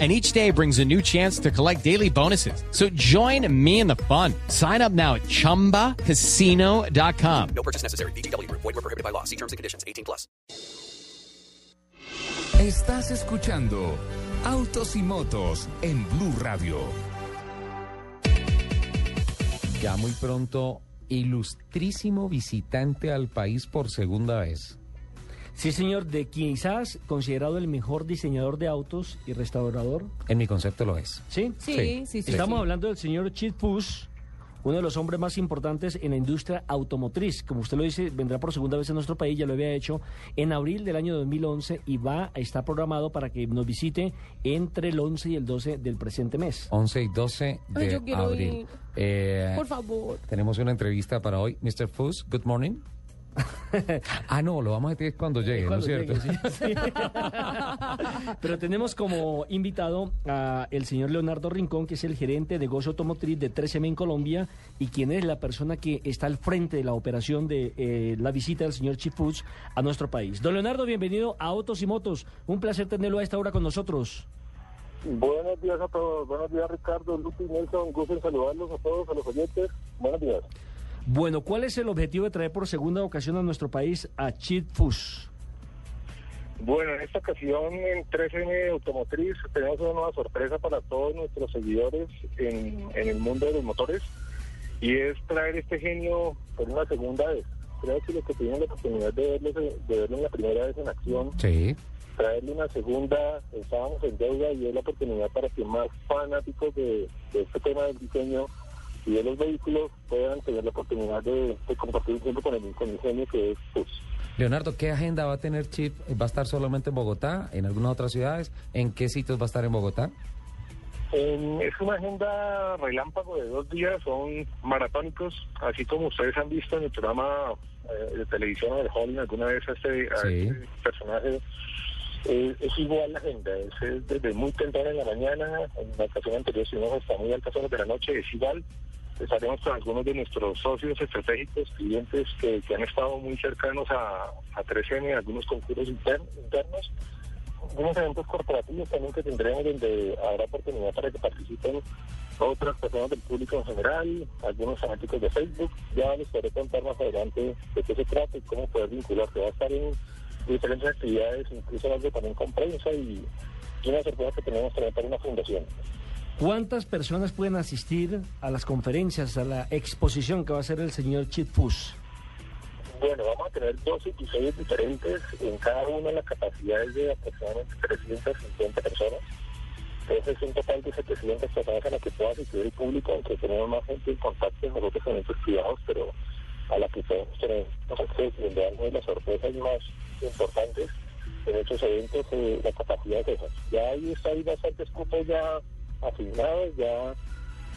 and each day brings a new chance to collect daily bonuses. So join me in the fun. Sign up now at ChumbaCasino.com. No purchase necessary. BGW. Void were prohibited by law. See terms and conditions. 18 plus. Estás escuchando Autos y Motos en Blue Radio. Ya muy pronto, ilustrísimo visitante al país por segunda vez. Sí, señor, de quizás considerado el mejor diseñador de autos y restaurador. En mi concepto lo es. ¿Sí? Sí, sí, sí. Estamos sí. hablando del señor Chit Fuss, uno de los hombres más importantes en la industria automotriz. Como usted lo dice, vendrá por segunda vez a nuestro país, ya lo había hecho en abril del año 2011 y va a estar programado para que nos visite entre el 11 y el 12 del presente mes. 11 y 12 de Ay, yo quiero abril. ir. Eh, Por favor. Tenemos una entrevista para hoy. Mr. Fuss, good morning. ah, no, lo vamos a decir cuando llegue, ¿no es cierto? llegue, sí. Pero tenemos como invitado a el señor Leonardo Rincón, que es el gerente de negocio automotriz de 13M en Colombia y quien es la persona que está al frente de la operación de eh, la visita del señor Chifuz a nuestro país. Don Leonardo, bienvenido a Autos y Motos. Un placer tenerlo a esta hora con nosotros. Buenos días a todos. Buenos días, Ricardo, Lupi, Nelson. Gusto en saludarlos a todos, a los oyentes. Buenos días. Bueno, ¿cuál es el objetivo de traer por segunda ocasión a nuestro país a Chifuz? Bueno, en esta ocasión en 13M Automotriz tenemos una nueva sorpresa para todos nuestros seguidores en, en el mundo de los motores y es traer este genio por una segunda vez. Creo que los que tuvieron la oportunidad de verlo, de verlo en la primera vez en acción, Sí. traerle una segunda, estábamos en deuda y es la oportunidad para que más fanáticos de, de este tema del diseño y de los vehículos puedan tener la oportunidad de, de compartir un tiempo con el, con el genio que es pues. Leonardo, ¿qué agenda va a tener Chip? ¿Va a estar solamente en Bogotá? ¿En algunas otras ciudades? ¿En qué sitios va a estar en Bogotá? Eh, es una agenda relámpago de dos días, son maratónicos, así como ustedes han visto en el programa eh, de televisión de Hollywood alguna vez a este, a Sí. este personaje. Eh, es igual la agenda, es, es desde muy temprano en la mañana, en la ocasión anterior estuvimos hasta muy altas horas de la noche, es igual. Estaremos con algunos de nuestros socios estratégicos, clientes que, han estado muy cercanos a, a 3M, algunos concursos intern- internos unos eventos corporativos también que tendremos donde habrá oportunidad para que participen otras personas del público en general, algunos fanáticos de Facebook. Ya les podré contar más adelante de qué se trata y cómo poder vincularse. Va a estar en diferentes actividades, incluso algo también con prensa y, y una sorpresa que tenemos también para una fundación. ¿Cuántas personas pueden asistir a las conferencias, a la exposición que va a hacer el señor Chifuz? Bueno, vamos a tener dos episodios diferentes. En cada uno la capacidad es de aproximadamente 350 personas. Entonces es un total de 700 personas a las que pueda asistir el público, aunque tenemos más gente en contacto nosotros con eventos privados, pero a la que podemos tener acceso y damos las sorpresas más importantes en estos eventos, eh, la capacidad esa. Ya ahí está, hay bastantes cupos ya asignados, ya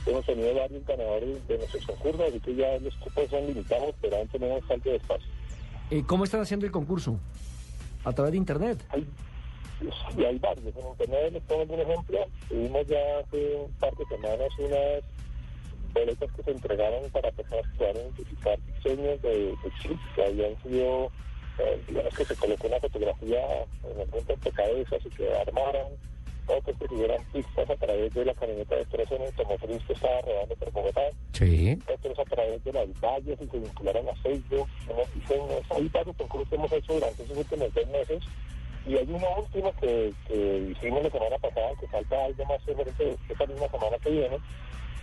hemos tenido varios ganadores de nuestros concursos, así que ya los cupos son limitados, pero aún tenemos bastante espacio. Eh, ¿Cómo están haciendo el concurso? A través de Internet. Hay, y hay varios. En Internet les pongo un ejemplo. Tuvimos ya hace un par de semanas unas boletas que se entregaron para personas que puedan identificar diseños de, de chips que habían sido, eh, digamos que se colocó una fotografía en el punto de cabezas y que armaran otros que tuvieran pistas a través de la camioneta de tres en automotriz que estaba rodando por Bogotá Sí. otros a través de las vallas y se vincularon a Facebook, unos diseños. Hay varios concursos que hemos hecho durante esos últimos dos meses. Y hay uno último que, que hicimos la semana pasada, que falta algo más referente esta misma semana que viene,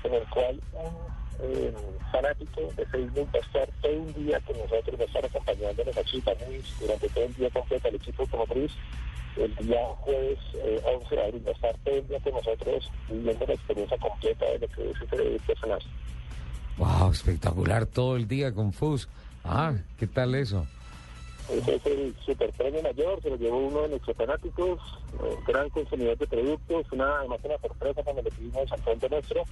en el cual un eh, fanático de Facebook va a estar todo un día con nosotros, va a estar acompañándonos aquí también durante todo el día completo al equipo automotriz. El día jueves eh, 11 de abril va a estar todo el día con nosotros viviendo la experiencia completa de lo que es este personaje. Wow, espectacular. Todo el día con Fus. Ah, ¿qué tal eso? Ese es el super premio mayor, se lo llevó uno de nuestros fanáticos, eh, gran consumidor de productos, una, además una sorpresa cuando le pedimos al frente nuestro.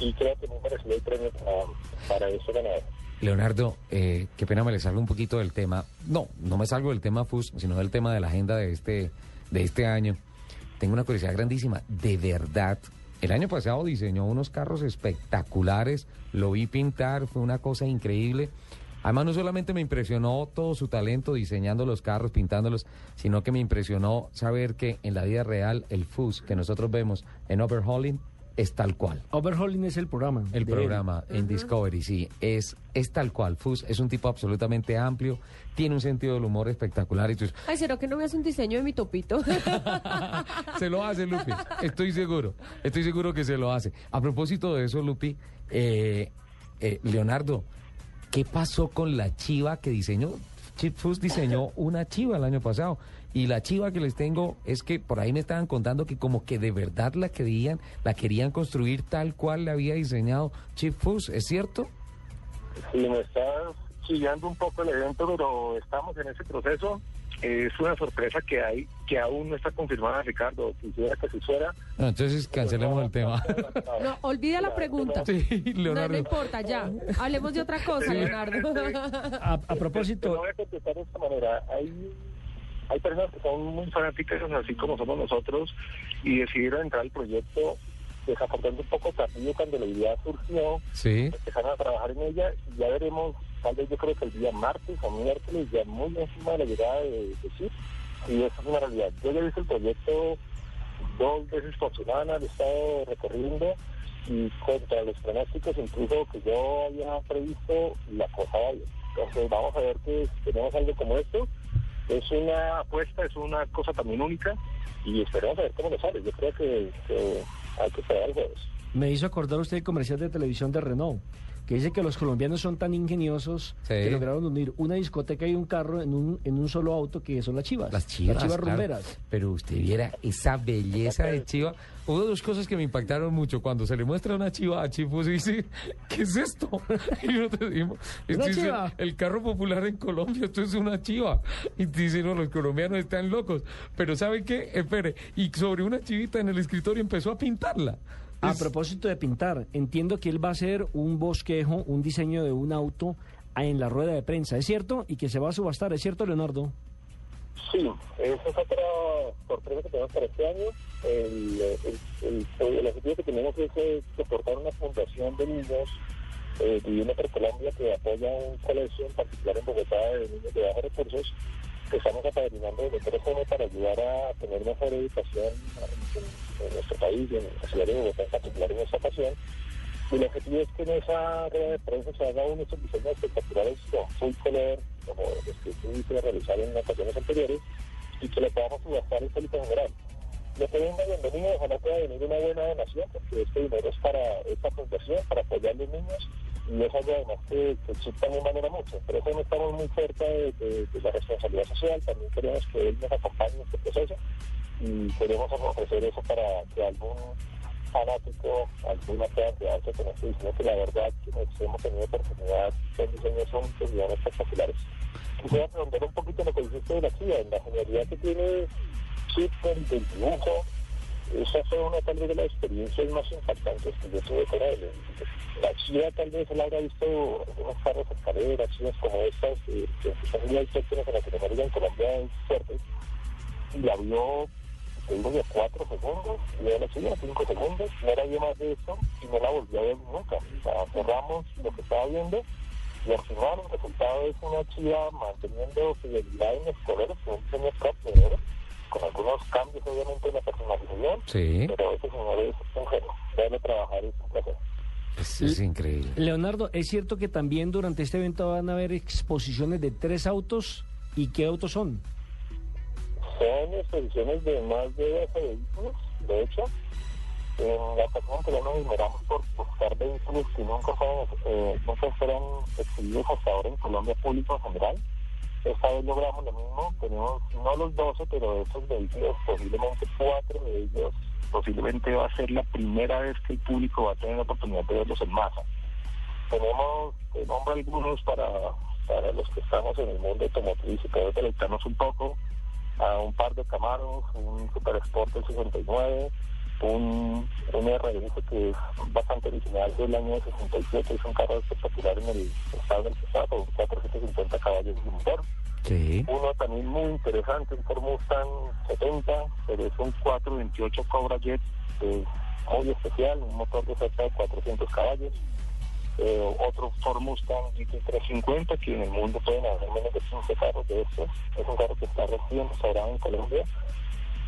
y creo que muy merecido el premio para, para este ganador. Leonardo, eh, qué pena me le salgo un poquito del tema. No, no me salgo del tema FUS, sino del tema de la agenda de este, de este año. Tengo una curiosidad grandísima. De verdad, el año pasado diseñó unos carros espectaculares, lo vi pintar, fue una cosa increíble. Además, no solamente me impresionó todo su talento diseñando los carros, pintándolos, sino que me impresionó saber que en la vida real el FUS que nosotros vemos en Overhauling es tal cual. Overhauling es el programa. El él. programa en Discovery, sí, es, es tal cual. Fus es un tipo absolutamente amplio, tiene un sentido del humor espectacular y tú, Ay, ¿será que no me hace un diseño de mi topito? se lo hace Lupi, estoy seguro, estoy seguro que se lo hace. A propósito de eso, Lupi, eh, eh, Leonardo, ¿qué pasó con la chiva que diseñó? Chip Fus diseñó una chiva el año pasado. Y la chiva que les tengo es que por ahí me estaban contando que como que de verdad la querían, la querían construir tal cual la había diseñado Chip Fus, ¿es cierto? Sí, me está chillando un poco el evento, pero estamos en ese proceso. Es una sorpresa que hay, que aún no está confirmada, Ricardo. Quisiera que se fuera. No, entonces cancelemos el tema. No, olvida la pregunta. Sí, No, no importa, ya. Hablemos de otra cosa, Leonardo. A, propósito, voy a contestar de esta manera. Hay, hay personas que son muy fanáticas, así como somos nosotros, y decidieron entrar al proyecto desafortunadamente un poco tardío cuando la idea surgió. Sí, Empezaron a trabajar en ella y ya veremos, tal vez yo creo que el día martes o miércoles, ya muy encima de la llegada de, de CIP, y eso es una realidad. Yo ya he visto el proyecto dos veces por semana, lo he estado recorriendo y contra los pronósticos incluso que yo había previsto, la cosa va bien. Entonces vamos a ver que tenemos algo como esto. Es una apuesta, es una cosa también única y esperemos a ver cómo nos sale. Yo creo que, que hay que esperar el jueves. me hizo acordar usted el comercial de televisión de Renault, que dice que los colombianos son tan ingeniosos Sí. que lograron unir una discoteca y un carro en un, en un solo auto que son las chivas. las chivas. Las chivas claro. rumberas. Pero usted viera esa belleza de chiva. Hubo dos cosas que me impactaron mucho. Cuando se le muestra una chiva a Chifus y dice, ¿qué es esto? Y nosotros decimos, el carro popular en Colombia, esto es una chiva. Y dicen, no, los colombianos están locos. Pero ¿sabe qué? Espere, y sobre una chivita en el escritorio empezó a pintarla. A Es- propósito de pintar, entiendo que él va a hacer un bosquejo, un diseño de un auto en la rueda de prensa, ¿es cierto? Y que se va a subastar, ¿es cierto, Leonardo? Sí, esa es otra sorpresa que tenemos para este año. El, el, el- el objetivo que tenemos es eh, soportar una fundación de niños eh, viviendo por Colombia que apoya un colegio en particular en Bogotá de niños de bajos recursos que estamos apadrinando desde teléfono para ayudar a tener mejor educación en, en- nuestro país en la ciudad de Bogotá en particular en esta ocasión. Y el objetivo es que en esa rueda de prensa se haga uno de estos diseños espectaculares con full color, como los que pudiste realizar en ocasiones anteriores, y que le podamos subastar el público general. Le pedimos bienvenido, ojalá pueda venir una buena donación, porque este dinero es para esta fundación, para apoyar a los niños, y es algo además que, que Chip también mucho. Por eso no estamos muy cerca de la responsabilidad social, también queremos que él nos acompañe en este proceso, y queremos ofrecer eso para que algún fanático, alguna pueda quedarse con este diseño que la verdad que hemos tenido oportunidad de diseños son espectaculares. Quisiera preguntar un poquito lo que dijiste de la CIA, en la genialidad que tiene Chip del, dibujo, esa fue una tal de las experiencias más impactantes que yo tuve con él. La Chía tal vez él habrá visto algunos carros escaleras, chivas como estas, eh, que son muy autóctonas en en Colombia es fuerte, y la vio digo de cuatro segundos, y de la subida cinco segundos, no era yo más de eso, y no la volví a ver nunca. O sea, cerramos lo que estaba viendo, y al final el resultado es una chiva manteniendo fidelidad en los colores, con un oro, con algunos cambios obviamente en la personalización, Sí, pero ese señor es un genio. Verlo trabajar es un placer. es, es increíble. Leonardo, ¿es cierto que también durante este evento van a haber exposiciones de tres autos? ¿Y qué autos son? Son exposiciones de más de 12 vehículos, de hecho. En la ocasión que ya nos esmeramos por buscar vehículos que nunca eh, nunca fueron exhibidos hasta ahora en Colombia público en general. Esta vez logramos lo mismo, tenemos no los 12, pero de esos vehículos, posiblemente cuatro de ellos, posiblemente va a ser la primera vez que el público va a tener la oportunidad de verlos en masa. Tenemos, te nombro algunos para, para los que estamos en el mundo automotriz y poder deleitarnos un poco, a un par de Camaros, un Super Sport del 69, un, un RS que es bastante original del año 67, es un carro espectacular en el estado del estado, con 450 caballos de motor. Sí. Uno también muy interesante, un Ford Mustang 70, pero es un 428 Cobra Jet, eh, muy especial, un motor de cerca de 400 caballos. Eh, otro Ford Mustang GT350, que en el mundo pueden haber menos de 15 carros de estos. Es un carro que está recién restaurado en Colombia.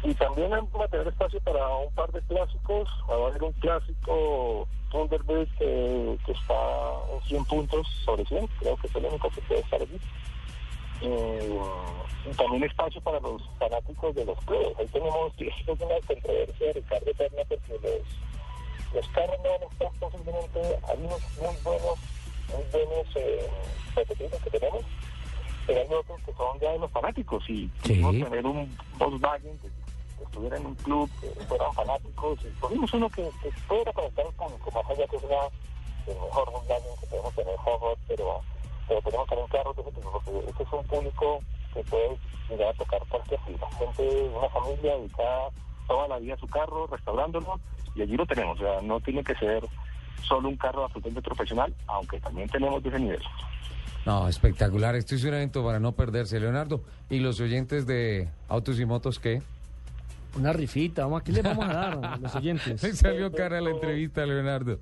Y también vamos a tener espacio para un par de clásicos. Va a haber un clásico Thunderbird que, está en 100 puntos sobre 100. Creo que es el único que puede estar allí. Eh, y también espacio para los fanáticos de los clubes. Ahí tenemos es una controversia de Ricardo Perna porque los, los carros no van a estar posiblemente, hay unos muy buenos, muy buenos eh, que tenemos, pero hay otros que son ya de los fanáticos y Sí. quisimos tener un Volkswagen que, que estuviera en un club, que fueran fanáticos y cogimos uno que, que pudiera conectar al público, más allá que es una, el mejor Volkswagen que podemos tener, Hot pero pero tenemos también carros de ese tipo, porque este es un público que puede llegar a tocar cualquier fila. Gente, una familia dedicada toda la vida su carro, restaurándolo, y allí lo tenemos. O sea, no tiene que ser solo un carro absolutamente profesional, aunque también tenemos de ese nivel. No, espectacular. Esto es un evento para no perderse, Leonardo. ¿Y los oyentes de Autos y Motos qué? Una rifita, vamos, ¿qué les vamos a dar a los oyentes? Le salió cara la entrevista, Leonardo.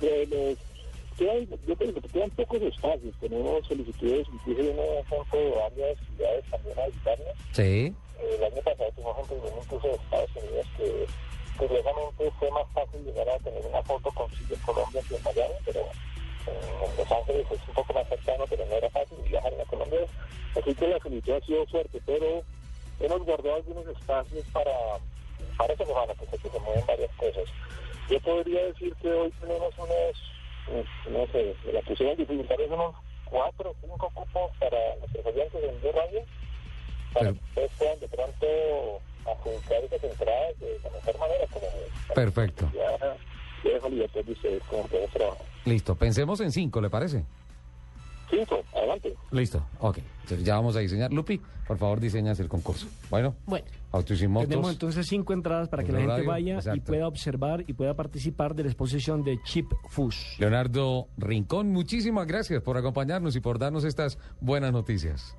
De los- quedan, yo creo que quedan pocos espacios. Tenemos solicitudes, incluso de una gente de varias ciudades también a visitarnos. Sí. El año pasado tuvimos que incluso de Estados Unidos que curiosamente fue más fácil llegar a tener una foto con Chile, Colombia que en Miami, pero en Los Ángeles es un poco más cercano, pero no era fácil viajar a Colombia. Así que la solicitud ha sido fuerte, pero hemos guardado algunos espacios para, para esta semana, que sé que se mueven varias cosas. Yo podría decir que hoy tenemos unos, eh, no sé, la pusieron difícil, tal vez unos cuatro o cinco cupos para nuestros oyentes en Blue Radio para Pero- que ustedes puedan de pronto adjudicar esas entradas de la mejor manera como Perfecto. ya, ya libertad de ustedes. Listo. Pensemos en cinco, ¿le parece? Cinco, adelante. Listo. Ok. Entonces ya vamos a diseñar. Lupi, por favor, diseñas el concurso. Bueno, Bueno, Autos y Motos. tenemos entonces cinco entradas para que la gente Radio, vaya y pueda observar y pueda participar de la exposición de Chip Fus. Leonardo Rincón, muchísimas gracias por acompañarnos y por darnos estas buenas noticias.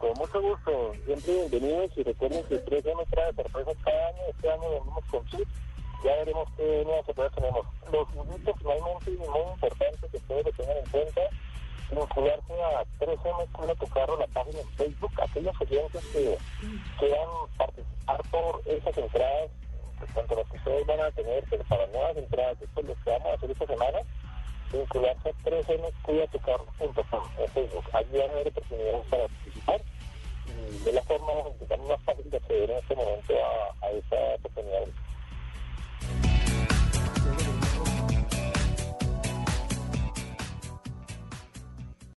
Con mucho gusto, siempre bienvenidos y recuerden que 13 nos trae sorpresas cada año. Este año venimos con chip. Ya veremos qué nuevas sorpresas tenemos. Los invito finalmente y muy importante que ustedes lo tengan en cuenta. Vincularse a 13M Cuida tu Carro, la página en Facebook. Aquellos oyentes que quieran participar por esas entradas, pues, tanto las que ustedes van a tener, pero para nuevas entradas, después lo que vamos a hacer esta semana, vincularse a 13mcuidatucarro.com en Facebook. Allí van a haber oportunidades para participar y de la forma digamos, más fácil de acceder en este momento a,